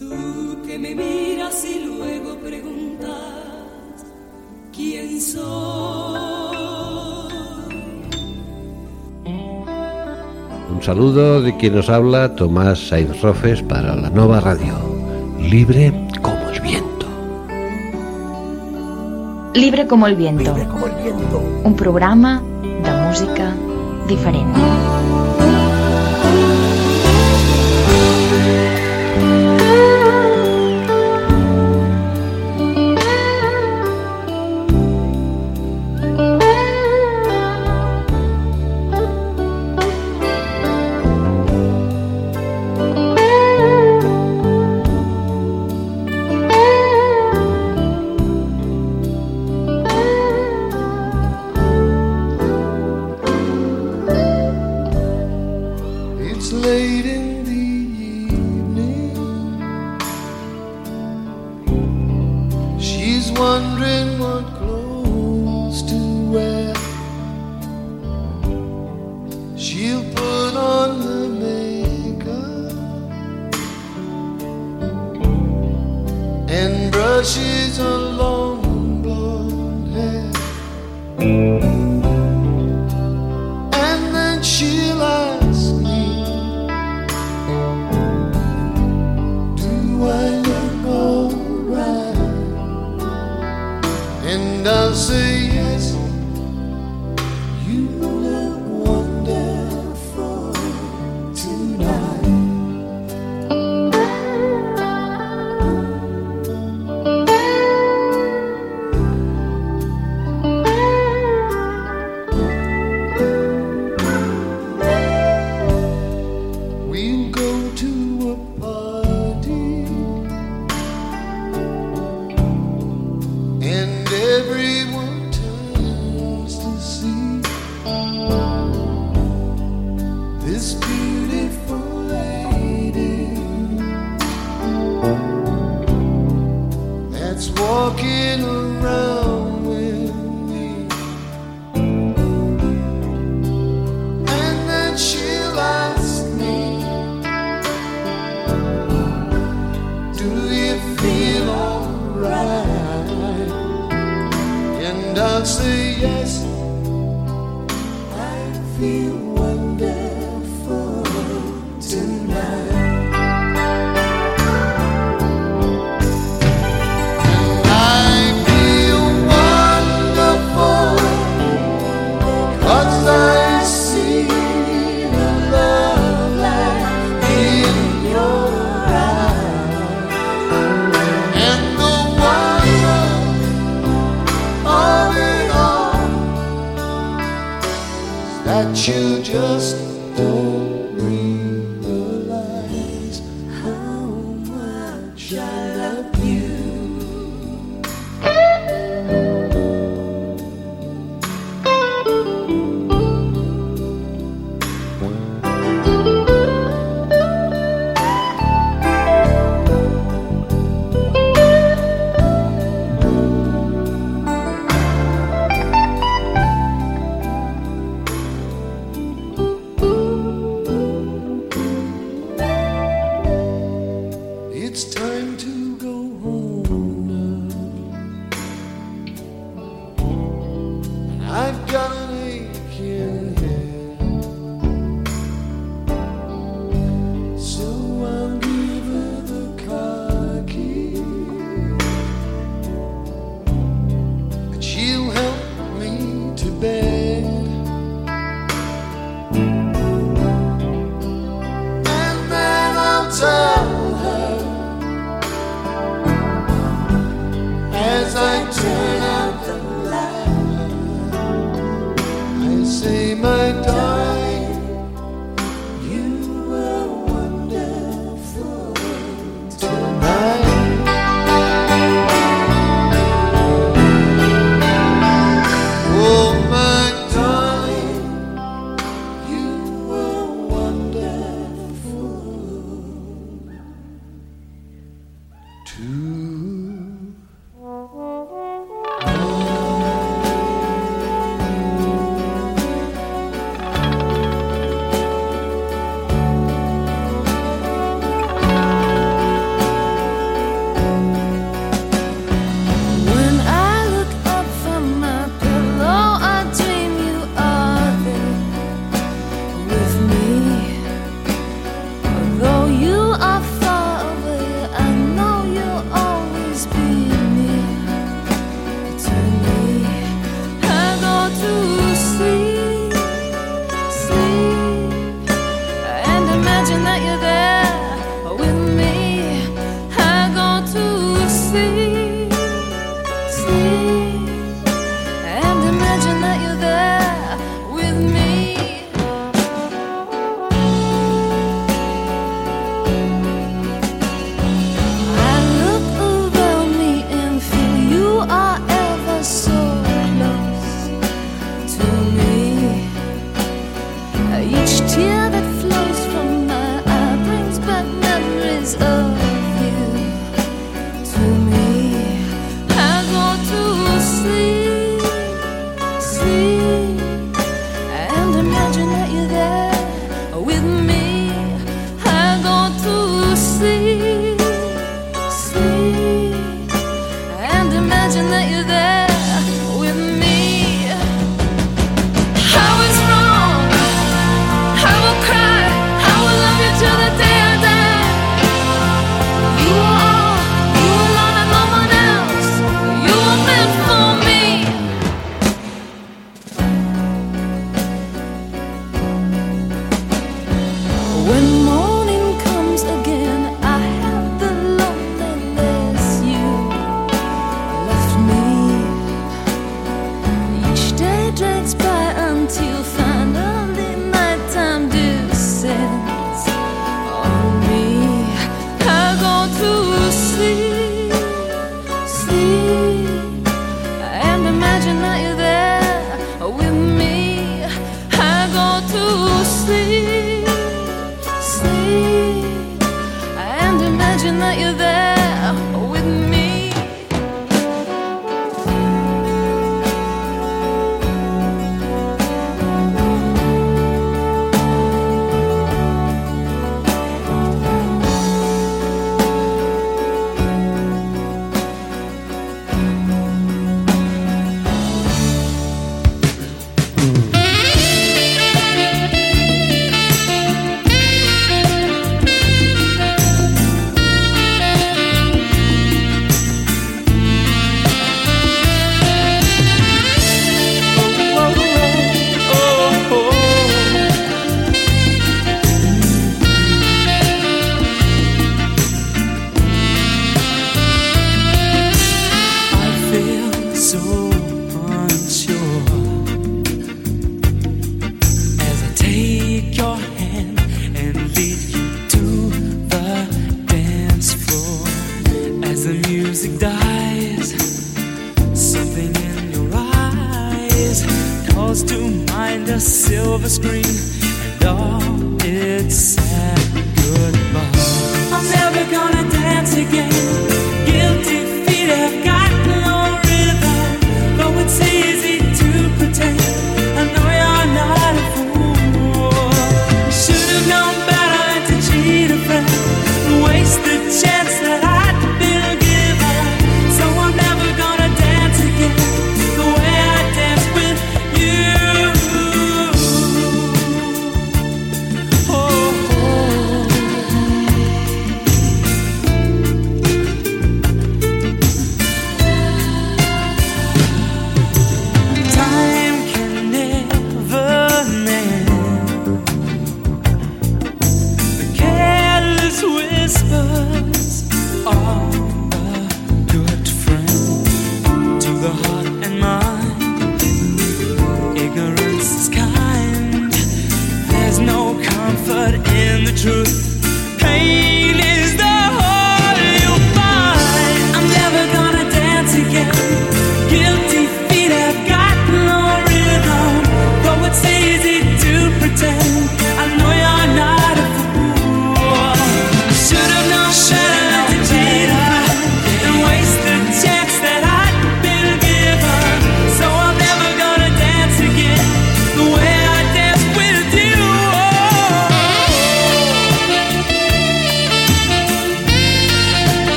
Tú que me miras y luego preguntas quién soy. Un saludo de quien nos habla Tomás Sainz Rofes para la Nova Radio. Libre como el viento. Libre como el viento. Libre como el viento. Un programa de música diferent.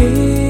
keep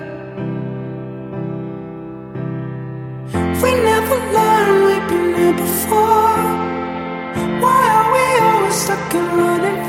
Always stuck and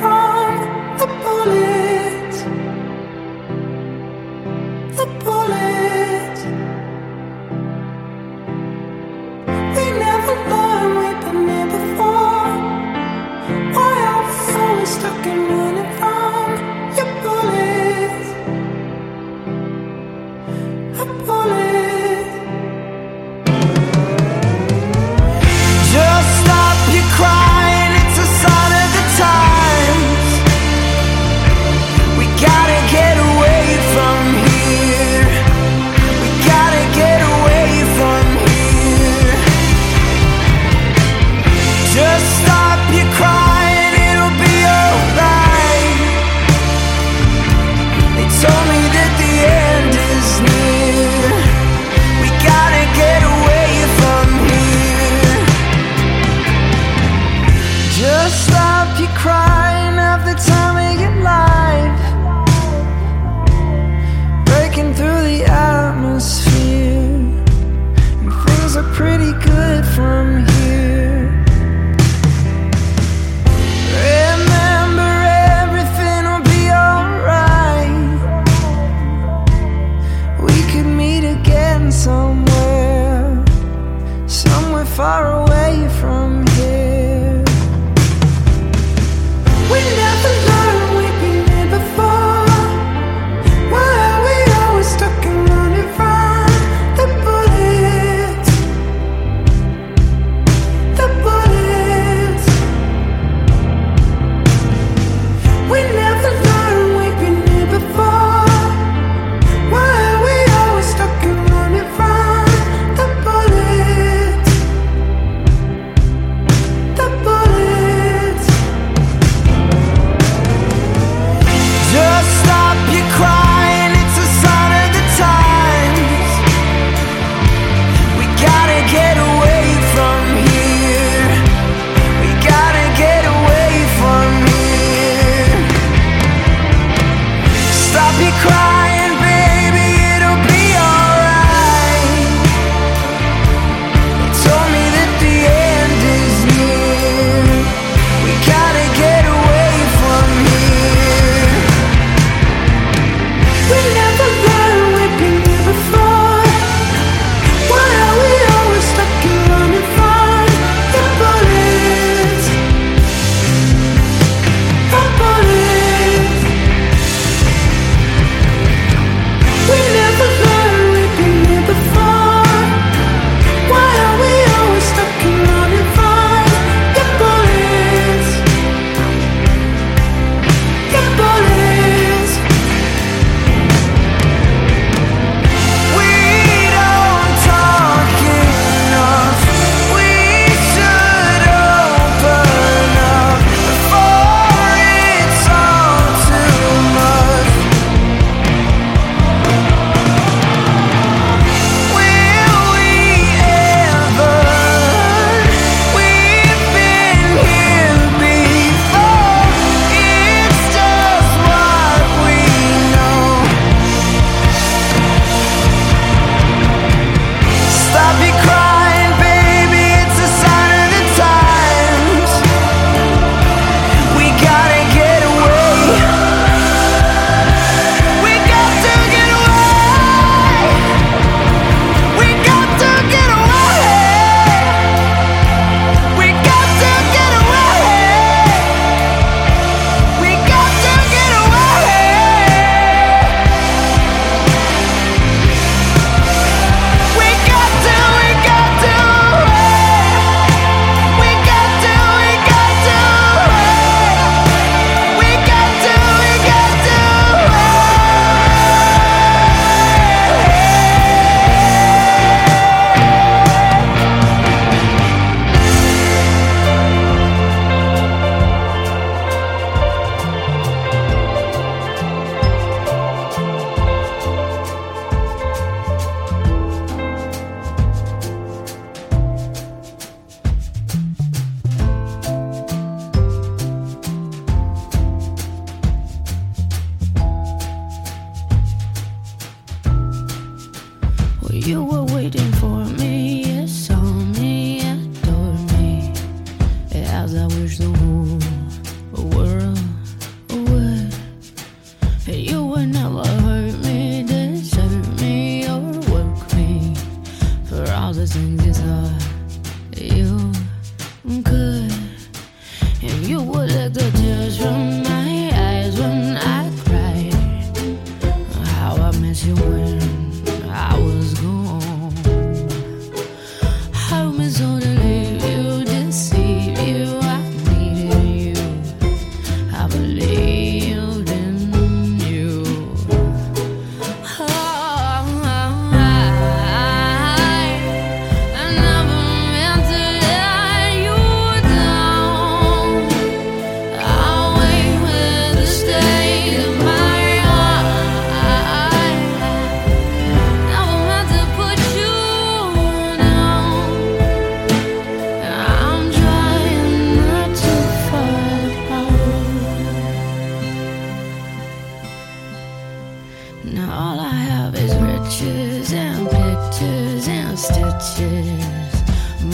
Now all I have is riches and pictures and stitches.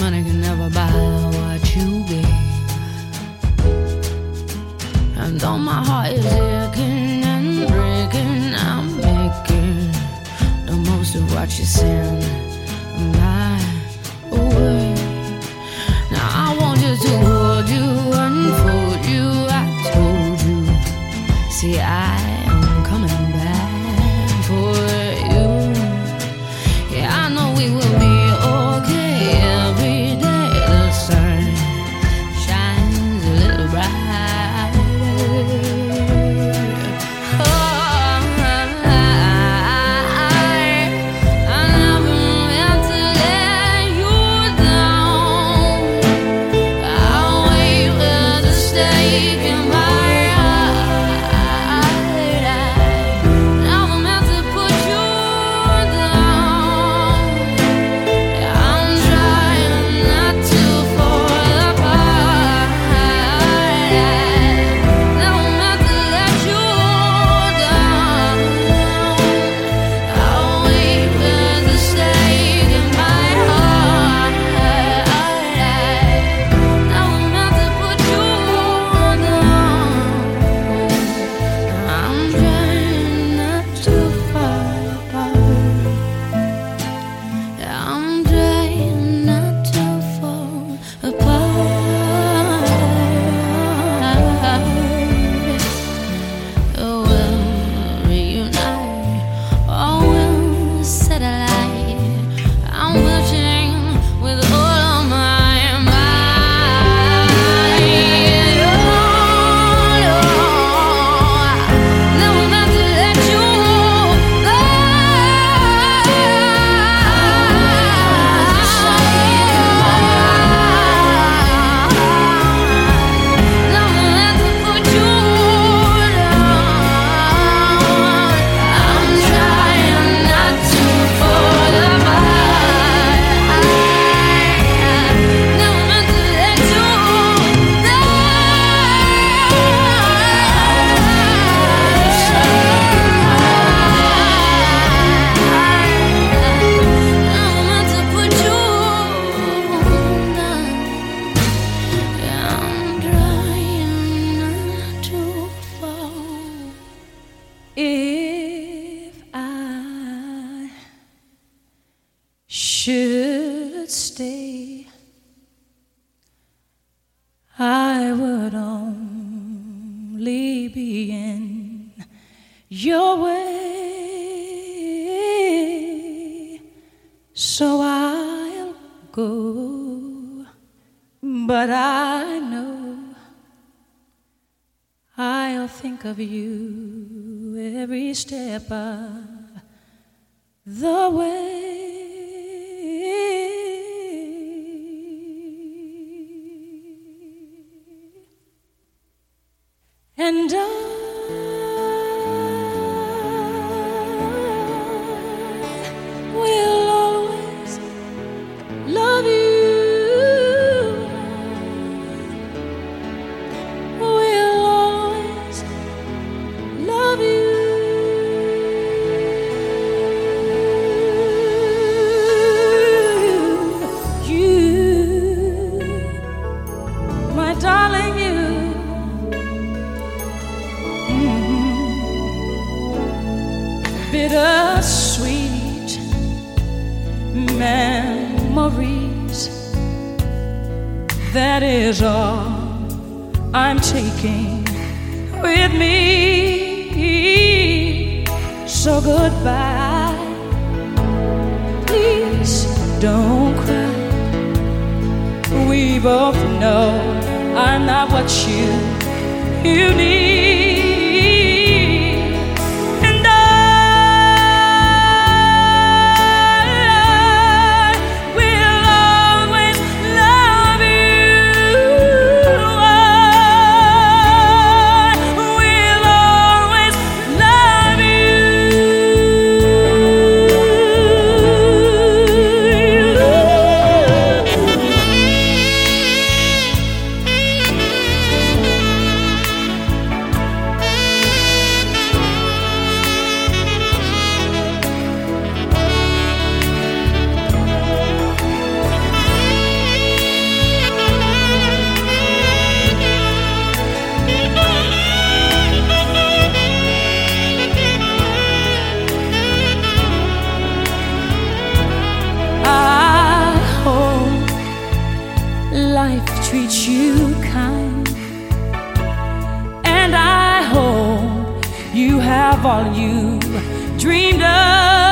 Money can never buy what you gave. And though my heart is aching and breaking, I'm making the most of what you send my way. Now I want you to hold you and fold you. I told you. See, I. think of you every step of the way. And I treat you kind. And I hope you have all you dreamed of.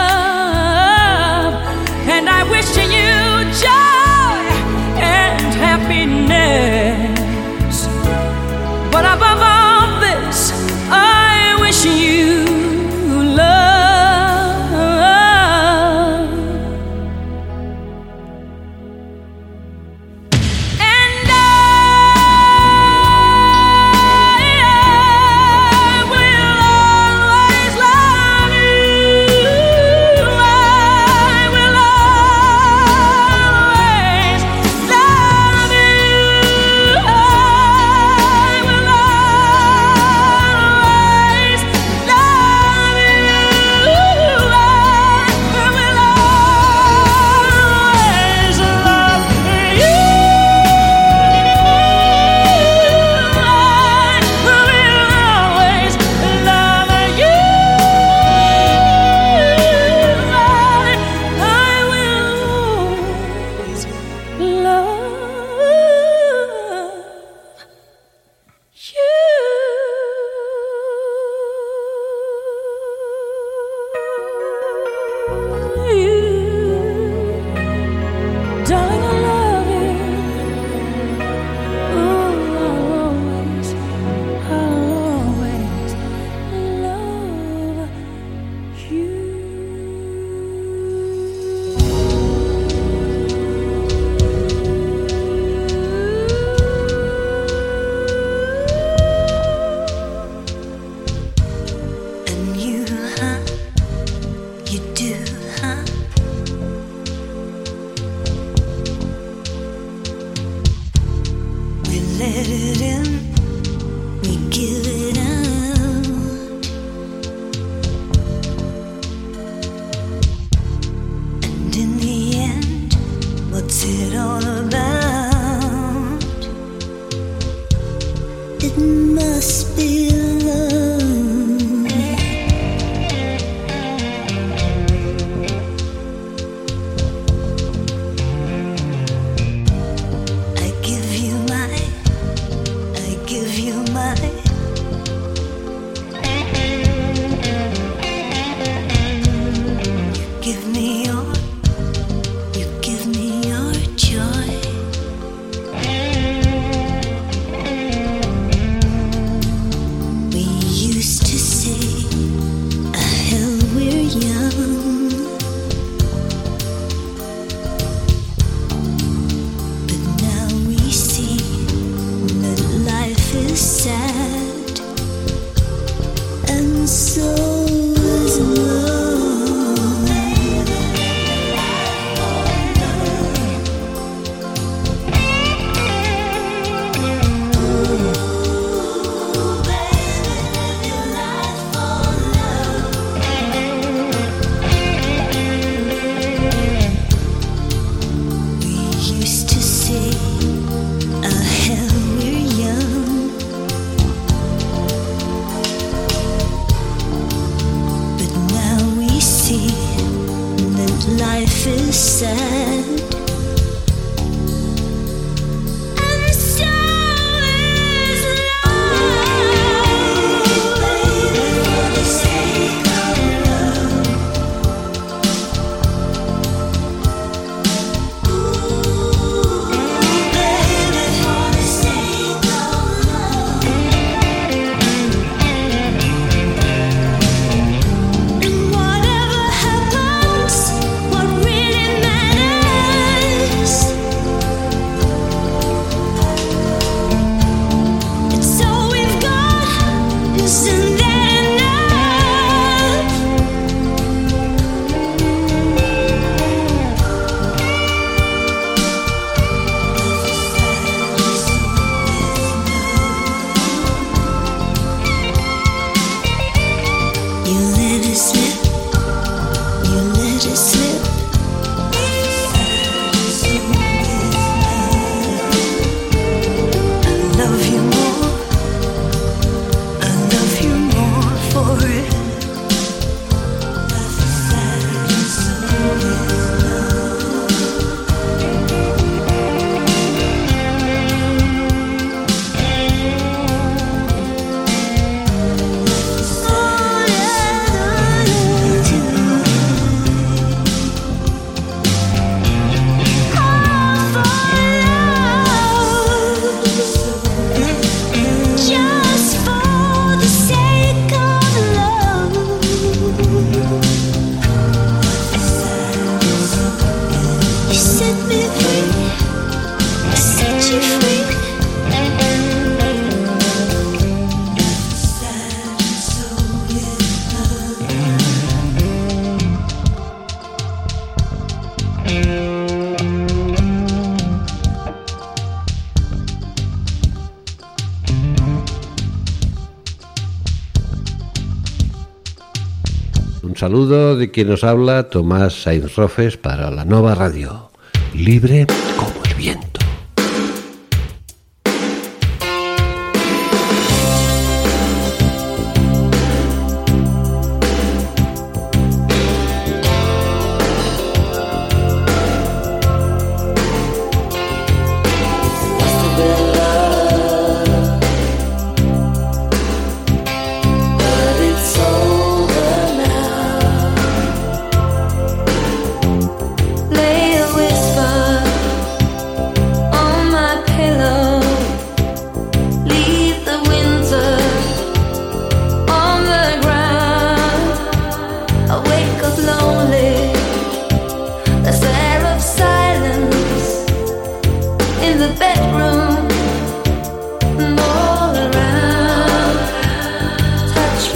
Saludo de quien nos habla, Tomás Sainz Rofes, para la nueva radio, libre como el viento.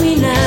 me now.